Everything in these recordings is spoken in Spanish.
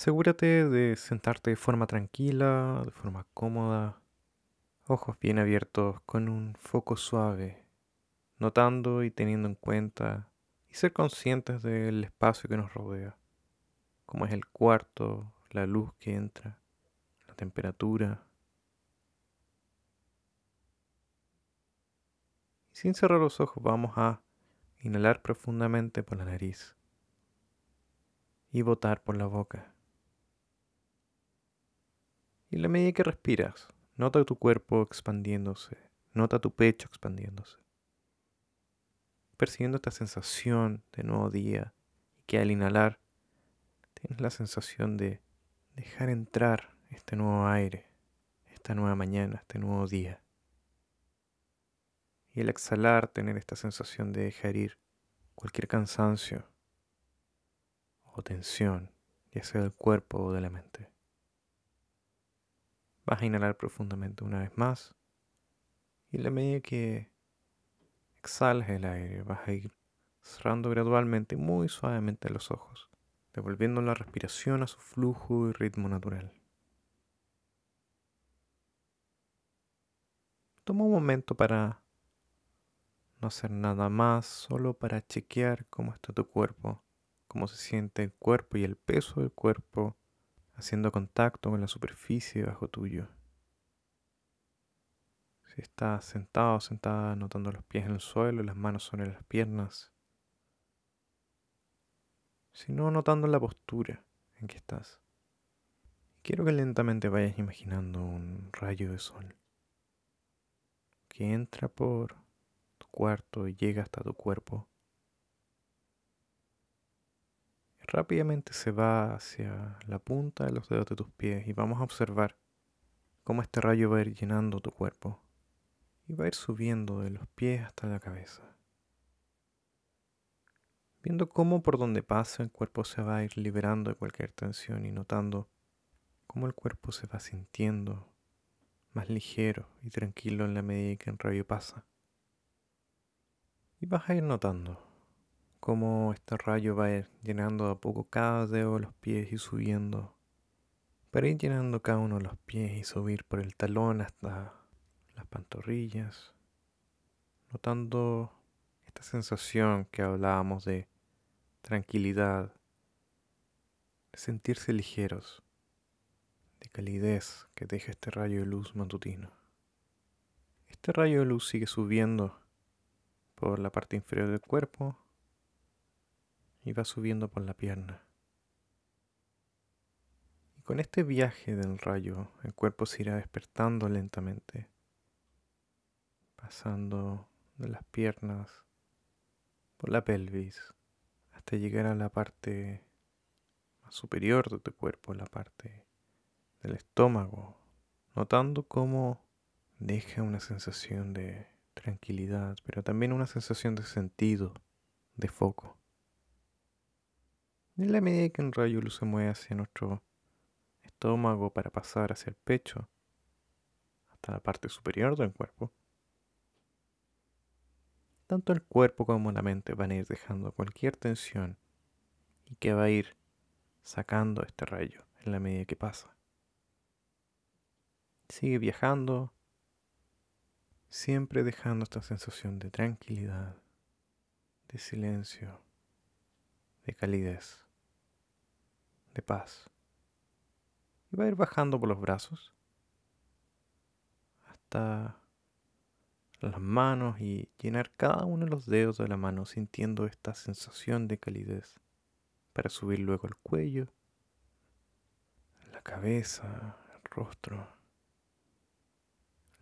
Asegúrate de sentarte de forma tranquila, de forma cómoda, ojos bien abiertos con un foco suave, notando y teniendo en cuenta y ser conscientes del espacio que nos rodea, como es el cuarto, la luz que entra, la temperatura. Y sin cerrar los ojos vamos a inhalar profundamente por la nariz y botar por la boca. Y en la medida que respiras, nota tu cuerpo expandiéndose, nota tu pecho expandiéndose, percibiendo esta sensación de nuevo día y que al inhalar tienes la sensación de dejar entrar este nuevo aire, esta nueva mañana, este nuevo día. Y al exhalar tener esta sensación de dejar ir cualquier cansancio o tensión, ya sea del cuerpo o de la mente. Vas a inhalar profundamente una vez más. Y en la medida que exhalas el aire, vas a ir cerrando gradualmente, muy suavemente los ojos, devolviendo la respiración a su flujo y ritmo natural. Toma un momento para no hacer nada más, solo para chequear cómo está tu cuerpo, cómo se siente el cuerpo y el peso del cuerpo haciendo contacto con la superficie bajo tuyo. Si estás sentado o sentada, notando los pies en el suelo las manos sobre las piernas. Si no, notando la postura en que estás. Quiero que lentamente vayas imaginando un rayo de sol que entra por tu cuarto y llega hasta tu cuerpo rápidamente se va hacia la punta de los dedos de tus pies y vamos a observar cómo este rayo va a ir llenando tu cuerpo y va a ir subiendo de los pies hasta la cabeza. Viendo cómo por donde pasa el cuerpo se va a ir liberando de cualquier tensión y notando cómo el cuerpo se va sintiendo más ligero y tranquilo en la medida que el rayo pasa. Y vas a ir notando cómo este rayo va ir llenando a poco cada dedo de los pies y subiendo, para ir llenando cada uno de los pies y subir por el talón hasta las pantorrillas, notando esta sensación que hablábamos de tranquilidad, de sentirse ligeros, de calidez que deja este rayo de luz matutino. Este rayo de luz sigue subiendo por la parte inferior del cuerpo y va subiendo por la pierna. Y con este viaje del rayo, el cuerpo se irá despertando lentamente, pasando de las piernas por la pelvis hasta llegar a la parte más superior de tu cuerpo, la parte del estómago, notando cómo deja una sensación de tranquilidad, pero también una sensación de sentido, de foco. En la medida que un rayo luz se mueve hacia nuestro estómago para pasar hacia el pecho, hasta la parte superior del cuerpo, tanto el cuerpo como la mente van a ir dejando cualquier tensión y que va a ir sacando este rayo en la medida que pasa. Sigue viajando, siempre dejando esta sensación de tranquilidad, de silencio, de calidez de paz. Y va a ir bajando por los brazos hasta las manos y llenar cada uno de los dedos de la mano sintiendo esta sensación de calidez para subir luego al cuello, la cabeza, el rostro,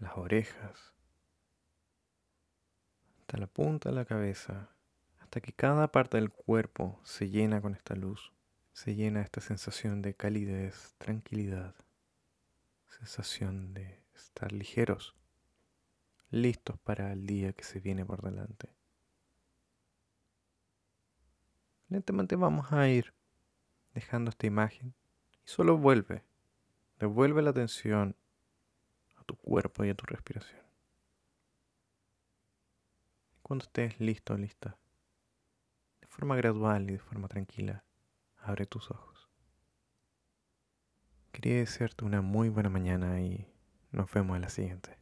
las orejas, hasta la punta de la cabeza, hasta que cada parte del cuerpo se llena con esta luz se llena esta sensación de calidez, tranquilidad, sensación de estar ligeros, listos para el día que se viene por delante. Lentamente vamos a ir dejando esta imagen y solo vuelve, devuelve la atención a tu cuerpo y a tu respiración. Cuando estés listo, lista, de forma gradual y de forma tranquila, abre tus ojos. Quería desearte una muy buena mañana y nos vemos en la siguiente.